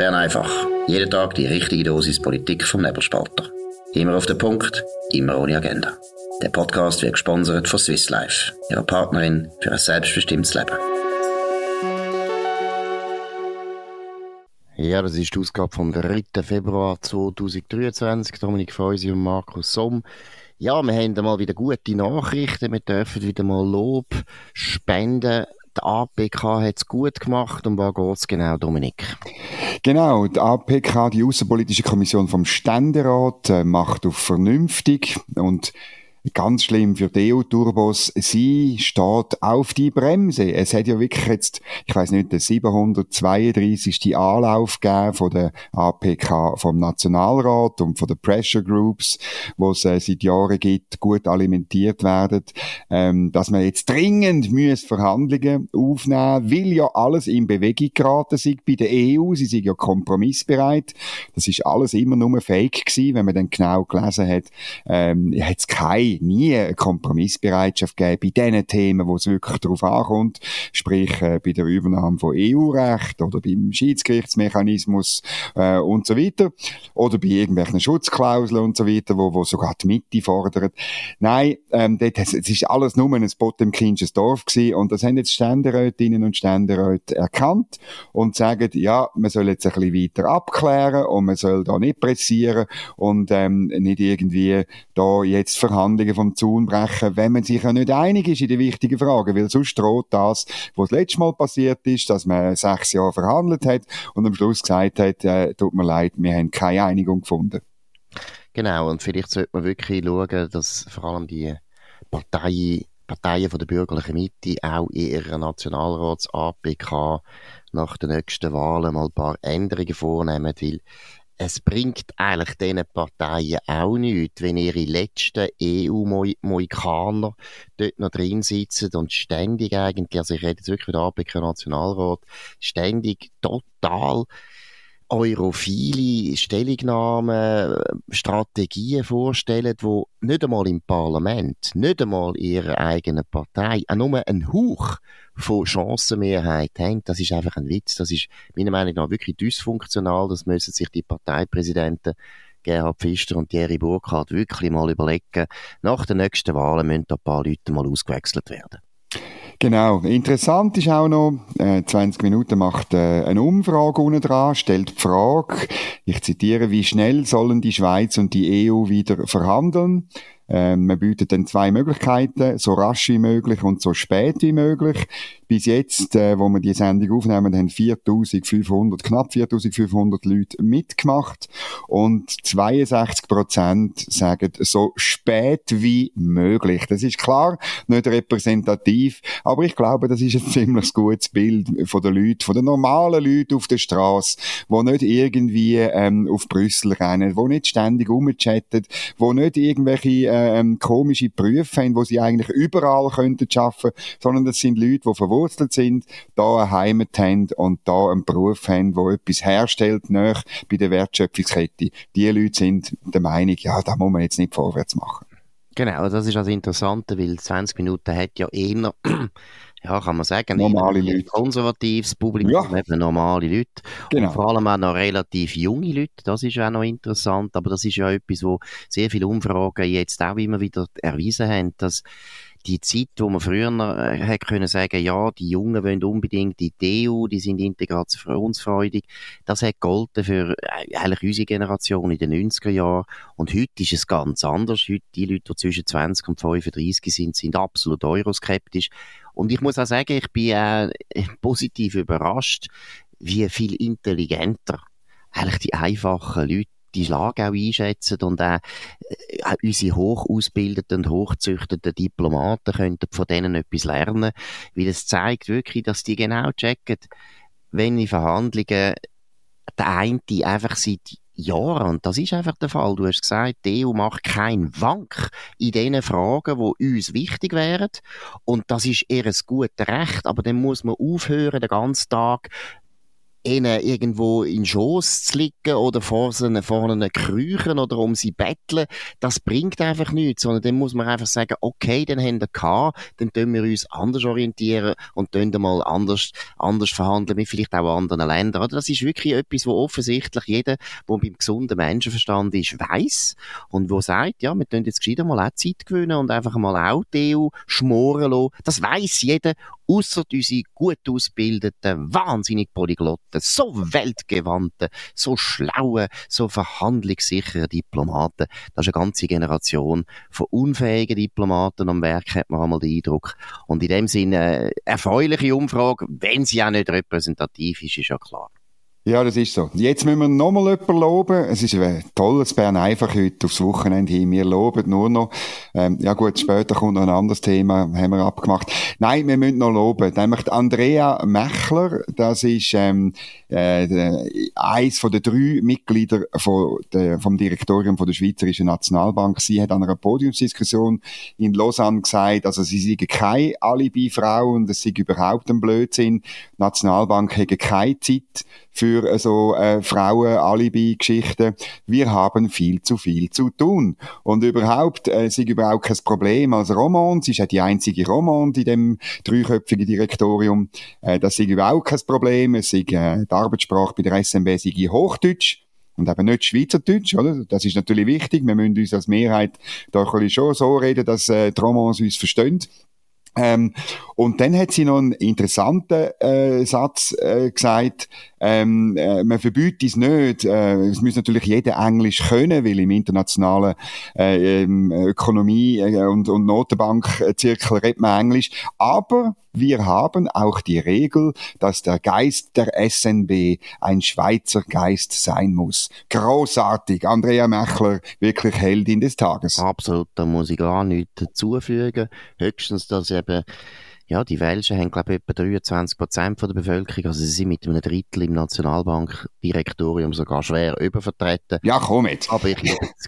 Bern einfach. Jeden Tag die richtige Dosis Politik vom Nebelspalter. Immer auf den Punkt, immer ohne Agenda. Der Podcast wird gesponsert von Swiss Life, ihrer Partnerin für ein selbstbestimmtes Leben. Ja, das ist die Ausgabe vom 3. Februar 2023. Dominik Feusi und Markus Somm. Ja, wir haben mal wieder gute Nachrichten. Wir dürfen wieder mal Lob spenden die APK hat es gut gemacht. Um was geht es genau, Dominik? Genau, die APK, die Außenpolitische Kommission vom Ständerat, äh, macht auf vernünftig und Ganz schlimm für die EU-Turbos. Sie steht auf die Bremse. Es hat ja wirklich jetzt, ich weiß nicht, der 732. Anlauf gegeben von der APK vom Nationalrat und von den Pressure Groups, wo es äh, seit Jahren gibt, gut alimentiert werden, ähm, dass man jetzt dringend müsse Verhandlungen aufnehmen, will ja alles in Bewegung geraten sind bei der EU. Sie sind ja kompromissbereit. Das ist alles immer nur Fake gewesen, wenn man dann genau gelesen hat, ähm, hat es keine nie eine Kompromissbereitschaft gegeben bei den Themen, wo es wirklich darauf ankommt, sprich äh, bei der Übernahme von EU-Recht oder beim Schiedsgerichtsmechanismus äh, und so weiter. Oder bei irgendwelchen Schutzklauseln und so weiter, wo, wo sogar die Mitte fordert. Nein, ähm, dort, es ist alles nur ein Potemkinsches Dorf gewesen. Und das haben jetzt Ständerätinnen und Ständeräte erkannt und sagen, ja, man soll jetzt ein bisschen weiter abklären und man soll da nicht pressieren und ähm, nicht irgendwie da jetzt verhandeln Verhandlungen vom Zaun brechen, wenn man sich ja nicht einig ist in den wichtigen Fragen, weil sonst droht das, was das letzte Mal passiert ist, dass man sechs Jahre verhandelt hat und am Schluss gesagt hat, äh, tut mir leid, wir haben keine Einigung gefunden. Genau, und vielleicht sollte man wirklich schauen, dass vor allem die Partei, Parteien von der bürgerlichen Mitte auch in ihrer Nationalrats-APK nach den nächsten Wahlen mal ein paar Änderungen vornehmen, weil es bringt eigentlich diesen Parteien auch nichts, wenn ihre letzten EU-Moikaner dort noch drin sitzen und ständig eigentlich, also ich rede jetzt wirklich der APK Nationalrat, ständig total europhile Stellungnahmen, Strategien vorstellen, die nicht einmal im Parlament, nicht einmal in ihrer eigenen Partei, auch nur ein Hauch von Chancenmehrheit haben, das ist einfach ein Witz. Das ist meiner Meinung nach wirklich dysfunktional. Das müssen sich die Parteipräsidenten Gerhard Pfister und Thierry Burkhardt wirklich mal überlegen. Nach den nächsten Wahlen müssen ein paar Leute mal ausgewechselt werden. Genau. Interessant ist auch noch, äh, 20 Minuten macht äh, eine Umfrage unten dran, stellt die Frage, ich zitiere, wie schnell sollen die Schweiz und die EU wieder verhandeln? Ähm, man bietet dann zwei Möglichkeiten, so rasch wie möglich und so spät wie möglich. Bis jetzt, äh, wo wir die Sendung aufnehmen, haben 4500, knapp 4500 Leute mitgemacht und 62 Prozent sagen so spät wie möglich. Das ist klar, nicht repräsentativ, aber ich glaube, das ist ein ziemlich gutes Bild von den Leuten, von den normalen Leuten auf der Straße, die nicht irgendwie ähm, auf Brüssel rennen, die nicht ständig rumchatten, die nicht irgendwelche äh, ähm, komische Berufe haben, wo sie eigentlich überall könnten arbeiten, sondern das sind Leute, die verwurzelt sind, da eine Heimat haben und da einen Beruf haben, wo etwas herstellt, nach bei der Wertschöpfungskette. Die Leute sind der Meinung, ja, da muss man jetzt nicht vorwärts machen. Genau, das ist das Interessante, weil 20 Minuten hat ja eher ja, kann man sagen, normale Leute. konservatives Publikum, ja. eben normale Leute. Genau. Und vor allem auch noch relativ junge Leute, das ist auch noch interessant, aber das ist ja etwas, wo sehr viele Umfragen jetzt auch immer wieder erwiesen haben, dass die Zeit, wo man früher äh, hätte können sagen, ja, die Jungen wollen unbedingt in die EU, die sind integrationsfreudig, das hat gegolten für äh, eigentlich unsere Generation in den 90er Jahren. Und heute ist es ganz anders. Heute, die Leute, die zwischen 20 und 35 sind, sind absolut euroskeptisch. Und ich muss auch sagen, ich bin äh, positiv überrascht, wie viel intelligenter eigentlich die einfachen Leute die Lage auch einschätzen und auch, äh, auch unsere hoch ausgebildeten und hochzüchteten Diplomaten könnten von denen etwas lernen, weil es zeigt wirklich, dass die genau checken, wenn in Verhandlungen der eine einfach seit Jahren. Und das ist einfach der Fall. Du hast gesagt, die EU macht keinen Wank in den Fragen, die uns wichtig wären. Und das ist eher ein gutes Recht. Aber dann muss man aufhören, den ganzen Tag ihnen irgendwo in Schoß zu liegen oder vor ihnen, vor ihnen kriechen oder um sie betteln, das bringt einfach nichts, sondern dann muss man einfach sagen, okay, dann haben wir gehabt, dann tun wir uns anders orientieren und tun mal anders, anders verhandeln mit vielleicht auch anderen Ländern. Oder das ist wirklich etwas, wo offensichtlich jeder, der beim gesunden Menschenverstand ist, weiß und wo sagt, ja, wir tun jetzt gescheiter mal auch Zeit gewinnen und einfach mal auch die EU schmoren lassen. Das weiß jeder außer unsere gut ausgebildeten, wahnsinnig Polyglotten, so weltgewandten, so schlauen, so verhandlungssicheren Diplomaten. Das ist eine ganze Generation von unfähigen Diplomaten am Werk, hat man einmal den Eindruck. Und in dem Sinne, äh, erfreuliche Umfrage, wenn sie auch nicht repräsentativ ist, ist ja klar. Ja, das ist so. Jetzt müssen wir nochmal jemanden loben. Es ist ein tolles Bern einfach heute aufs Wochenende hin. Wir loben nur noch. Ähm, ja gut, später kommt noch ein anderes Thema, haben wir abgemacht. Nein, wir müssen noch loben. Nämlich Andrea Mechler, das ist ähm, äh, eins von den drei Mitgliedern von der, vom Direktorium von der Schweizerischen Nationalbank. Sie hat an einer Podiumsdiskussion in Lausanne gesagt, also sie sei keine Alibi-Frau und es sei überhaupt ein Blödsinn. Die Nationalbank hätte keine Zeit für so äh, Frauen-Alibi-Geschichten. Wir haben viel zu viel zu tun. Und überhaupt, äh, ist überhaupt kein Problem als Roman. Sie ist ja die einzige Roman in dem dreiköpfigen Direktorium. Äh, das ist überhaupt kein Problem. Es ist, äh, die Arbeitssprache bei der SMB sei Hochdeutsch und eben nicht Schweizerdeutsch, oder? Das ist natürlich wichtig. Wir müssen uns als Mehrheit da schon so reden, dass äh, die Romans uns verstehen. Ähm, und dann hat sie noch einen interessanten äh, Satz äh, gesagt, ähm, äh, man verbietet es nicht. Äh, es muss natürlich jeder Englisch können, weil im internationalen äh, ähm, Ökonomie- äh, und, und Notenbankzirkel redet man Englisch. Aber wir haben auch die Regel, dass der Geist der SNB ein Schweizer Geist sein muss. Großartig. Andrea Mechler, wirklich Heldin des Tages. Absolut, da muss ich gar nichts dazufügen. Höchstens, dass eben ja, die Welschen haben, glaube ich, etwa 23 Prozent der Bevölkerung. Also sie sind mit einem Drittel im Nationalbankdirektorium sogar schwer übervertreten. Ja, komm jetzt. Aber ich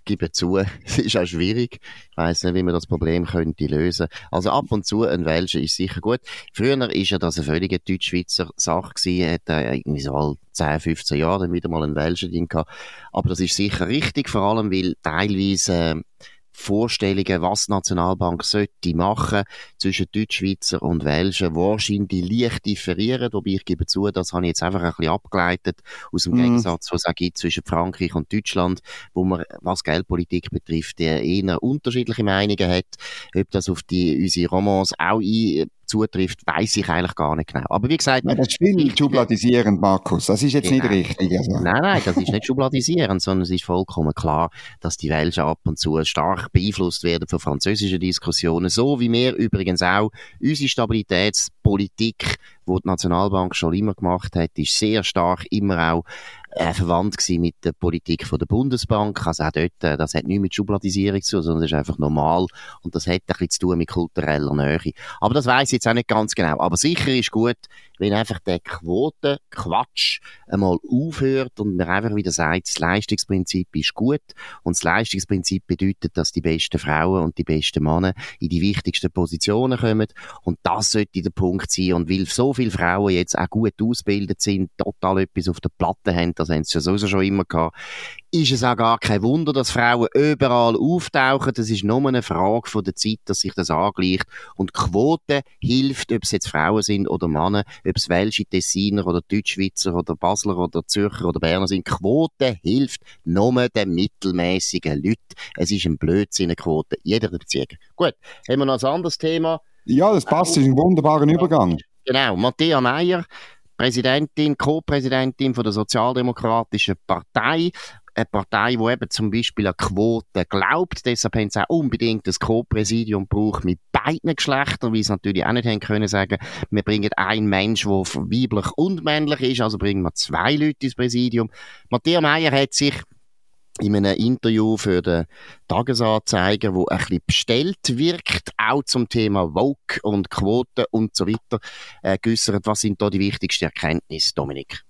gebe zu, es ist auch schwierig. Ich weiss nicht, wie man das Problem könnte lösen. Also ab und zu ein Welscher ist sicher gut. Früher ist ja das eine völlige Deutsch-Schweizer Sache gewesen. Hat er irgendwie so all 10, 15 Jahre dann wieder mal einen Welscher drin gehabt. Aber das ist sicher richtig, vor allem, weil teilweise, äh, Vorstellungen, was die Nationalbank sollte machen zwischen Deutschschweizer und Welschen, wahrscheinlich leicht differieren. Wobei ich gebe zu, das habe ich jetzt einfach ein bisschen abgeleitet aus dem mm. Gegensatz, was es gibt zwischen Frankreich und Deutschland, wo man, was Geldpolitik betrifft, eher unterschiedliche Meinungen hat. Ob das auf die, unsere Romans auch ein, zutrifft, weiß ich eigentlich gar nicht genau. Aber wie gesagt... Nein, das ist viel schubladisierend, Markus. Das ist jetzt genau. nicht richtig. Also. Nein, nein, das ist nicht schubladisierend, sondern es ist vollkommen klar, dass die Welschen ab und zu stark beeinflusst werden von französischen Diskussionen, so wie wir übrigens auch unsere Stabilitätspolitik, die die Nationalbank schon immer gemacht hat, ist sehr stark immer auch äh, verwandt gewesen mit der Politik von der Bundesbank. Also auch dort, äh, das hat nichts mit Schubladisierung zu, sondern das ist einfach normal und das hat ein bisschen zu tun mit kultureller Nähe. Aber das weiß ich jetzt auch nicht ganz genau. Aber sicher ist gut, wenn einfach der Quotenquatsch einmal aufhört und man einfach wieder sagt, das Leistungsprinzip ist gut und das Leistungsprinzip bedeutet, dass die besten Frauen und die besten Männer in die wichtigsten Positionen kommen und das sollte der Punkt sein und weil so viele Frauen jetzt auch gut ausgebildet sind, total etwas auf der Platte haben, das haben sie ja sowieso schon immer gehabt, ist es auch gar kein Wunder, dass Frauen überall auftauchen. Das ist nur eine Frage von der Zeit, dass sich das angleicht. Und Quote hilft, ob es jetzt Frauen sind oder Männer, ob es Welsche, Tessiner oder Deutschschweizer oder Basler oder Zürcher oder Berner sind. Quote hilft nur den mittelmäßigen Leuten. Es ist ein Blödsinn, eine Quote. Jeder Beziehung. Gut, haben wir noch ein anderes Thema? Ja, das passt, das ist ein wunderbarer Übergang. Genau, Matthäa Meyer, Präsidentin, Co-Präsidentin von der Sozialdemokratischen Partei eine Partei, die eben zum Beispiel an Quoten glaubt. Deshalb haben sie auch unbedingt das Co-Präsidium braucht mit beiden Geschlechtern, wie sie natürlich auch nicht haben können sagen, wir bringen einen Mensch, der weiblich und männlich ist, also bringen wir zwei Leute ins Präsidium. Matthias Meyer hat sich in einem Interview für den Tagesanzeiger, wo ein bisschen bestellt wirkt, auch zum Thema Vogue und Quoten und so weiter, äh, geäussert. Was sind da die wichtigsten Erkenntnisse, Dominik?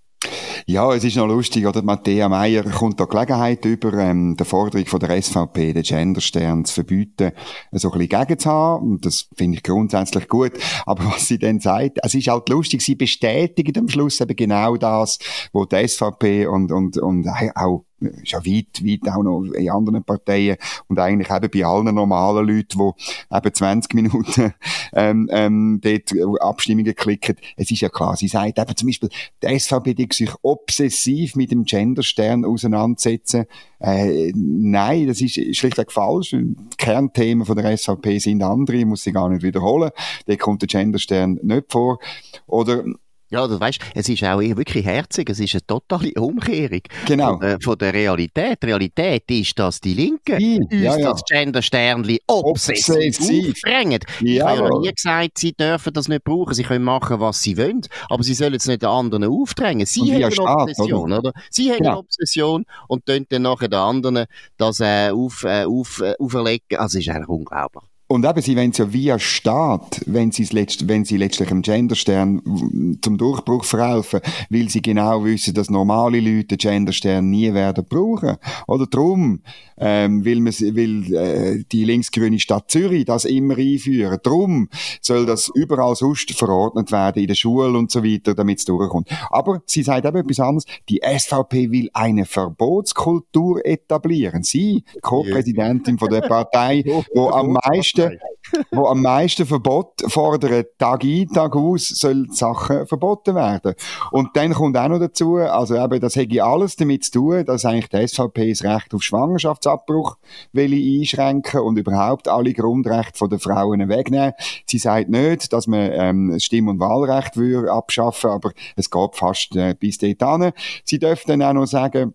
Ja, es ist noch lustig, oder? Matthäa Meyer kommt da Gelegenheit über, ähm, der Forderung von der SVP, den Genderstern zu verbieten, so ein bisschen gegen zu haben. Und das finde ich grundsätzlich gut. Aber was sie dann sagt, es ist halt lustig, sie bestätigen am Schluss eben genau das, wo die SVP und, und, und auch ist ja weit, weit auch noch in anderen Parteien und eigentlich eben bei allen normalen Leuten, die eben 20 Minuten ähm, ähm, dort Abstimmungen klicken. Es ist ja klar, sie sagt eben zum Beispiel, die SVP die sich obsessiv mit dem Genderstern auseinandersetzen. Äh, nein, das ist schlichtweg falsch. Die Kernthemen von der SVP sind andere, ich muss sie gar nicht wiederholen. Da kommt der Genderstern nicht vor. Oder ja, du weißt, es ist auch wirklich herzig, es ist eine totale Umkehrung genau. von, äh, von der Realität. Die Realität ist, dass die Linken ja, uns ja, das Gender-Sternli obsessiv, aufdrängen. Ja, ich habe ja noch nie gesagt, sie dürfen das nicht brauchen, sie können machen, was sie wollen, aber sie sollen es nicht den anderen aufdrängen. Sie haben eine Staat, Obsession, oder? oder? Sie haben eine Obsession und dann nachher den anderen das äh, auf, äh, auf, äh, auferlegen. Also, es ist eigentlich unglaublich. Und eben, sie wollen es ja via Staat, wenn sie, letzt, wenn sie letztlich im Genderstern zum Durchbruch verhelfen, weil sie genau wissen, dass normale Leute den Genderstern nie werden brauchen. Oder drum, ähm, will, man, will äh, die linksgrüne Stadt Zürich das immer einführen. Drum soll das überall sonst verordnet werden, in der Schule und so weiter, damit es durchkommt. Aber sie sagt eben etwas anderes. Die SVP will eine Verbotskultur etablieren. Sie, Co-Präsidentin von der Partei, wo am meisten meisten, wo am meisten Verbot fordern, Tag ein, Tag aus, sollen Sachen verboten werden. Und dann kommt auch noch dazu, also eben, das hätte alles damit zu tun, dass eigentlich die SVP das Recht auf Schwangerschaftsabbruch will einschränken und überhaupt alle Grundrechte der Frauen wegnehmen. Sie sagt nicht, dass man ähm, Stimm- und Wahlrecht würde abschaffen, aber es geht fast äh, bis dorthin. Sie dürfen dann auch noch sagen,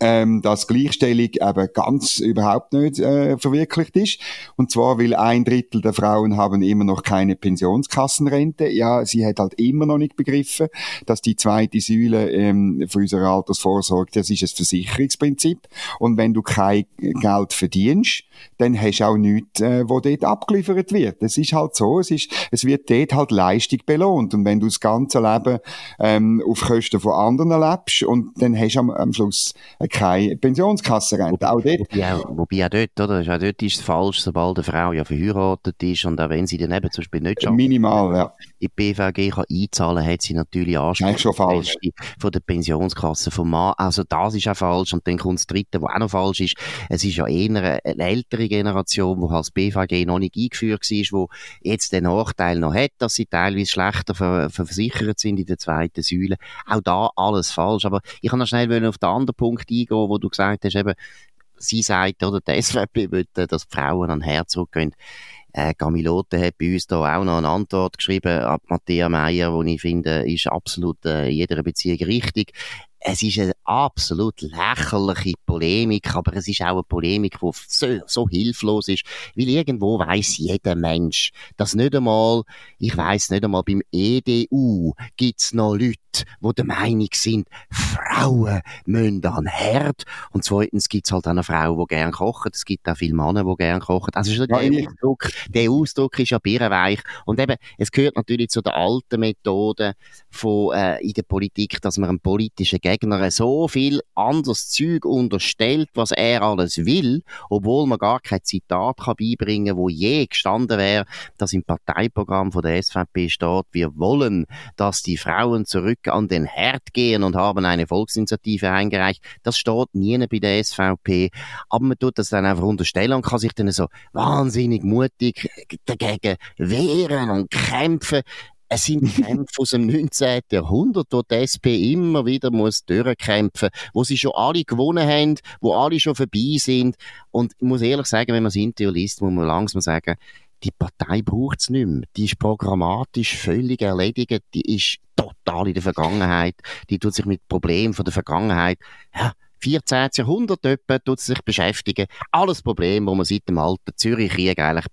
ähm, dass Gleichstellung eben ganz überhaupt nicht äh, verwirklicht ist. Und zwar, weil ein Drittel der Frauen haben immer noch keine Pensionskassenrente. Ja, sie hat halt immer noch nicht begriffen, dass die zweite Säule ähm, für unsere Altersvorsorge, das ist ein Versicherungsprinzip. Und wenn du kein Geld verdienst, dann hast du auch nichts, äh, wo dort abgeliefert wird. Es ist halt so, es, ist, es wird dort halt Leistung belohnt. Und wenn du das ganze Leben ähm, auf Kosten von anderen lebst und dann hast du am, am Schluss keine Pensionskassenrente. Auch dort. Wobei auch, wobei auch dort, oder? Auch dort ist es falsch, sobald eine Frau ja verheiratet ist und auch wenn sie dann eben zum Beispiel nicht schafft, Minimal, ja. In die BVG kann einzahlen, hat sie natürlich Anspruch von der Pensionskasse vom Mann. Also das ist auch falsch. Und dann kommt das Dritte, was auch noch falsch ist. Es ist ja eher eine ältere Generation, die als BVG noch nicht eingeführt war, wo jetzt den Nachteil noch hat, dass sie teilweise schlechter ver versichert sind in der zweiten Säule. Auch da alles falsch. Aber ich kann noch schnell auf den anderen Punkt eingehen, wo du gesagt hast, eben, sie sagt, oder die SVP will, dass die Frauen an Herzog gehen. Äh, Gamilote hat bei uns da auch noch eine Antwort geschrieben ab Matthäa Meyer, die ich finde, ist absolut äh, in jeder Beziehung richtig es ist eine absolut lächerliche Polemik, aber es ist auch eine Polemik, die so, so hilflos ist, weil irgendwo weiß jeder Mensch, dass nicht einmal, ich weiß nicht einmal, beim EDU gibt's noch Leute, die der Meinung sind, Frauen müssen an Herd. Und zweitens gibt's halt auch eine Frau, die gern kocht. Es gibt auch viele Männer, die gern kochen. Also ja, der, Ausdruck, der Ausdruck ist ja birrenweich. Und eben, es gehört natürlich zu der alten Methode von, äh, in der Politik, dass man einen politischen Gegner so viel anderes Zeug unterstellt, was er alles will, obwohl man gar kein Zitat kann beibringen wo je gestanden wäre, dass im Parteiprogramm von der SVP steht, wir wollen, dass die Frauen zurück an den Herd gehen und haben eine Volksinitiative eingereicht. Das steht nie bei der SVP. Aber man tut das dann einfach unterstellen und kann sich dann so wahnsinnig mutig dagegen wehren und kämpfen. Es sind Kämpfe aus dem 19. Jahrhundert, wo die SP immer wieder muss durchkämpfen, wo sie schon alle gewonnen haben, wo alle schon vorbei sind. Und ich muss ehrlich sagen, wenn man das Interview liest, muss man langsam sagen, die Partei braucht es nicht mehr. Die ist programmatisch völlig erledigt. Die ist total in der Vergangenheit. Die tut sich mit Problemen von der Vergangenheit, ja, 14. Jahrhundert etwa, tut sie sich beschäftigen. Alles Probleme, wo man seit dem alten Zürich-Krieg eigentlich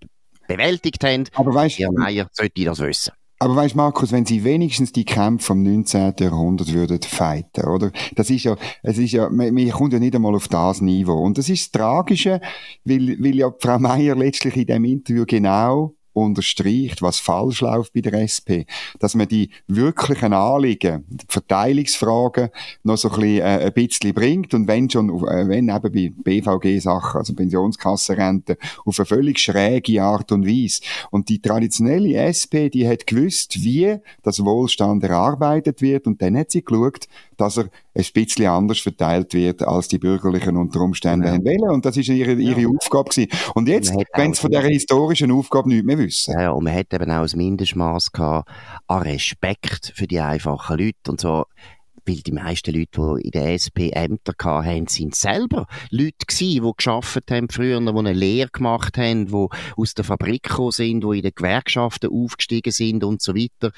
bewältigt haben. Aber weißt, Herr Meier sollte das wissen. Aber weißt Markus, wenn sie wenigstens die Kämpfe vom 19. Jahrhundert würden fighten, oder? Das ist ja, es ist ja, man, man kommt ja nicht einmal auf das Niveau. Und das ist das Tragische, weil, weil ja Frau Meier letztlich in dem Interview genau unterstreicht, was falsch läuft bei der SP. Dass man die wirklichen Anliegen, die Verteilungsfragen noch so ein bisschen, äh, ein bisschen bringt und wenn schon, äh, wenn eben bei BVG-Sachen, also Pensionskassenrente, auf eine völlig schräge Art und Weise. Und die traditionelle SP, die hat gewusst, wie das Wohlstand erarbeitet wird und dann hat sie geschaut, dass er ein bisschen anders verteilt wird, als die Bürgerlichen unter Umständen genau. wollen. Und das ist ihre, ihre ja. Aufgabe gewesen. Und jetzt, wenn sie von dieser historischen Aufgabe nichts mehr wissen. Ja, und man hat eben auch ein Mindestmaß gehabt an Respekt für die einfachen Leute und so weil die meisten Leute, die in der SP Ämter hatten, sind selber Leute gewesen, die geschafft haben früher, die eine Lehre gemacht haben, die aus der Fabrik gekommen sind, die in den Gewerkschaften aufgestiegen sind und so weiter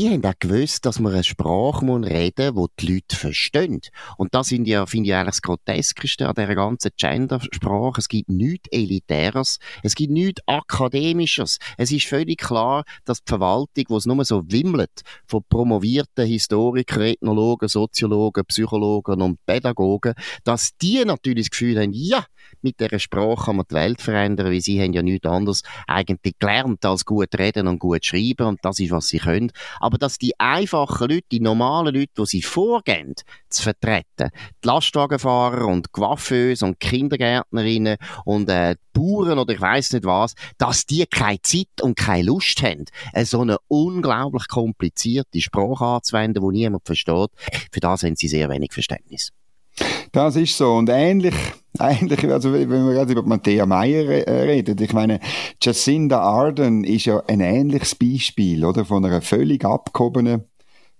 die haben auch gewusst, dass man eine Sprache reden muss, die die Leute verstehen. Und das sind ja, finde ich eigentlich das Groteskeste an dieser ganzen Gendersprache. Es gibt nichts Elitäres, es gibt nichts Akademisches. Es ist völlig klar, dass die Verwaltung, wo es nur so wimmelt von promovierten Historikern, Ethnologen, Soziologen, Psychologen und Pädagogen, dass die natürlich das Gefühl haben, ja, mit dieser Sprache kann man die Welt verändern, weil sie haben ja nichts anderes eigentlich gelernt als gut reden und gut schreiben und das ist, was sie können. Aber dass die einfachen Leute, die normalen Leute, die sie vorgehen, zu vertreten, die Lastwagenfahrer und Coiffeuse und Kindergärtnerinnen und äh, Bauern oder ich weiß nicht was, dass die keine Zeit und keine Lust haben, so eine unglaublich komplizierte Sprache anzuwenden, die niemand versteht, für das haben sie sehr wenig Verständnis. Das ist so. Und ähnlich, ähnlich, also wenn wir gerade über Matthäa Meyer äh, reden, ich meine, Jacinda Arden ist ja ein ähnliches Beispiel, oder? Von einer völlig abgehobenen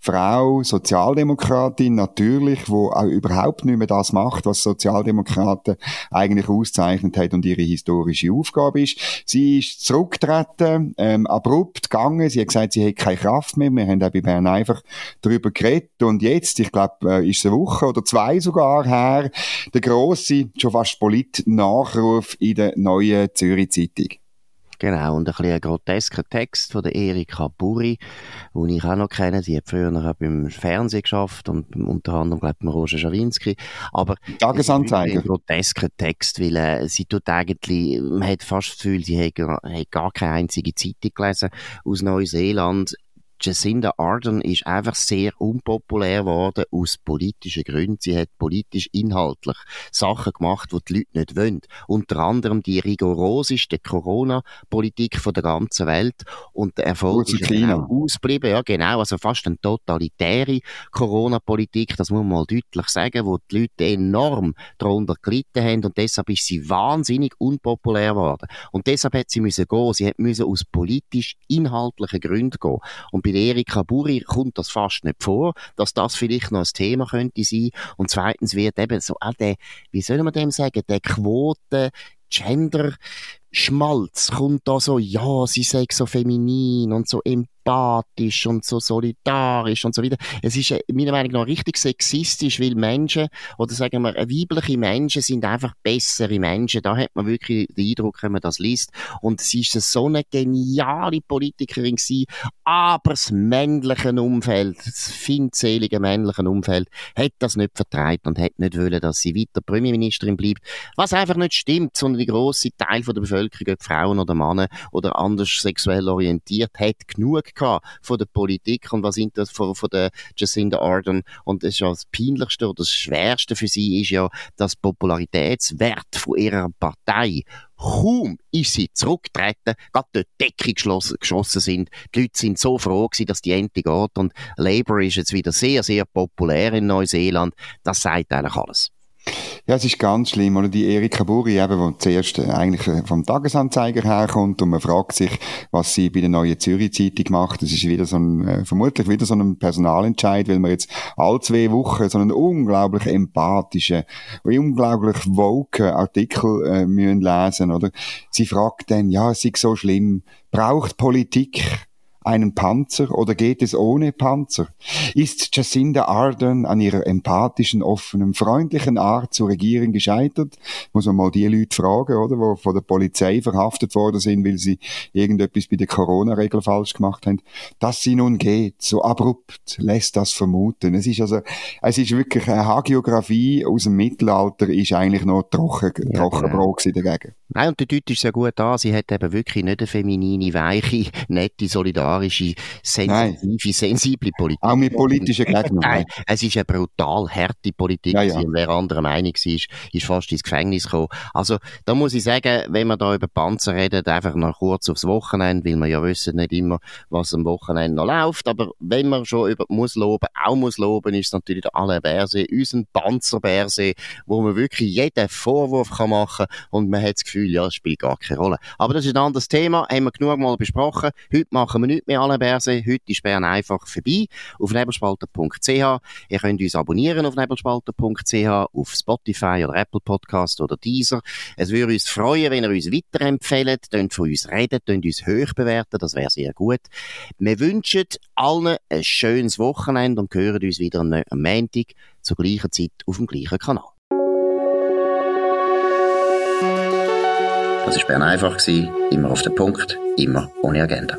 Frau, Sozialdemokratin natürlich, wo auch überhaupt nicht mehr das macht, was Sozialdemokraten eigentlich auszeichnet hat und ihre historische Aufgabe ist. Sie ist zurückgetreten, ähm, abrupt gegangen. Sie hat gesagt, sie hat keine Kraft mehr. Wir haben auch bei Bern einfach darüber geredet. Und jetzt, ich glaube, äh, ist es eine Woche oder zwei sogar her, der grosse, schon fast Polit-Nachruf in der neuen Zürich Zeitung. Genau, und ein bisschen ein grotesker Text von der Erika Buri, den ich auch noch kenne. Sie hat früher noch beim Fernsehen geschafft und unter anderem, glaube ich, Roger Schawinski. Aber Tagesanzeiger. ein grotesker Text, weil äh, sie tut eigentlich, man hat fast das Gefühl, sie hat, hat gar keine einzige Zeitung gelesen aus Neuseeland Jacinda Ardern ist einfach sehr unpopulär geworden aus politischen Gründen. Sie hat politisch inhaltlich Sachen gemacht, die die Leute nicht wollen. Unter anderem die rigoroseste Corona-Politik der ganzen Welt und der Erfolg ist genau ausgeblieben. Ja, genau. Also fast eine totalitäre Corona-Politik, das muss man mal deutlich sagen, wo die Leute enorm darunter gelitten haben und deshalb ist sie wahnsinnig unpopulär geworden. Und deshalb hat sie müssen gehen. Sie hat müssen aus politisch inhaltlichen Gründen gehen. Und bei Erika Buri kommt das fast nicht vor, dass das vielleicht noch ein Thema könnte sein. Und zweitens wird eben so all der, wie soll man dem sagen, der Quote, Gender, Schmalz kommt da so, ja, sie sei so feminin und so empathisch und so solidarisch und so weiter. Es ist äh, meiner Meinung nach richtig sexistisch, weil Menschen, oder sagen wir, weibliche Menschen sind einfach bessere Menschen. Da hat man wirklich den Eindruck, wenn man das liest. Und sie ist so eine geniale Politikerin gewesen, aber das männliche Umfeld, das findselige männliche Umfeld, hat das nicht vertreibt und hat nicht wollen, dass sie weiter Premierministerin bleibt. Was einfach nicht stimmt, sondern die grosse Teil von der Bevölkerung Bevölkerung, Frauen oder Männer oder anders sexuell orientiert, hat genug gehabt von der Politik und was sind das von, von der Jacinda Ardern und das ist ja das Peinlichste oder das Schwerste für sie ist ja, dass Popularitätswert von ihrer Partei Kaum ist sie zurückgetreten, gerade die Decke geschossen sind. Die Leute sind so froh gewesen, dass die Ente geht und Labour ist jetzt wieder sehr, sehr populär in Neuseeland. Das sagt eigentlich alles. Ja, es ist ganz schlimm. Oder die Erika Buri, eben, die zuerst eigentlich vom Tagesanzeiger herkommt und man fragt sich, was sie bei der neuen Zürich Zeitung macht. Das ist wieder so ein, äh, vermutlich wieder so ein Personalentscheid, weil wir jetzt alle zwei Wochen so einen unglaublich empathischen, unglaublich woke Artikel äh, müssen lesen, oder? Sie fragt dann, ja, es ist so schlimm. Braucht Politik einen Panzer oder geht es ohne Panzer? Ist Jacinda Ardern an ihrer empathischen, offenen, freundlichen Art zu regieren gescheitert? Muss man mal die Leute fragen, oder, die von der Polizei verhaftet worden sind, weil sie irgendetwas bei der Corona-Regel falsch gemacht haben. Dass sie nun geht, so abrupt, lässt das vermuten. Es ist also, es ist wirklich eine Hagiografie aus dem Mittelalter, ist eigentlich noch trocken, ja, Trockenbrot genau. dagegen. Nein, und der deutet ist ja gut an. Sie hat eben wirklich nicht eine feminine, weiche, nette, solidarische, sensitive, Nein. sensible Politik. Auch mit politischen Gegnern. Nein, es ist eine brutal harte Politik. Ja, ja. Und wer anderer Meinung war, ist fast ins Gefängnis gekommen. Also, da muss ich sagen, wenn wir da über Panzer reden, einfach noch kurz aufs Wochenende, weil wir ja wissen nicht immer, was am Wochenende noch läuft. Aber wenn man schon über muss loben, auch muss loben, ist natürlich der Alain Berset, unseren Panzer Berset, wo man wirklich jeden Vorwurf kann machen und man hat das Gefühl, ja, es spielt gar keine Rolle. Aber das ist ein anderes Thema, haben wir genug mal besprochen. Heute machen wir nicht mehr Alain Berset, heute ist Bern einfach vorbei. Auf nebelspalter.ch. Ihr könnt uns abonnieren auf nebelspalter.ch, auf Spotify oder Apple Podcast oder Deezer. Es würde uns freuen, wenn ihr uns weiterempfehlt, könnt von uns reden, könnt uns hoch bewerten, das wäre sehr gut. Wir wünschen allen ein schönes Wochenende und hören uns wieder am Montag zur gleichen Zeit auf dem gleichen Kanal. Das war Bern einfach, immer auf den Punkt, immer ohne Agenda.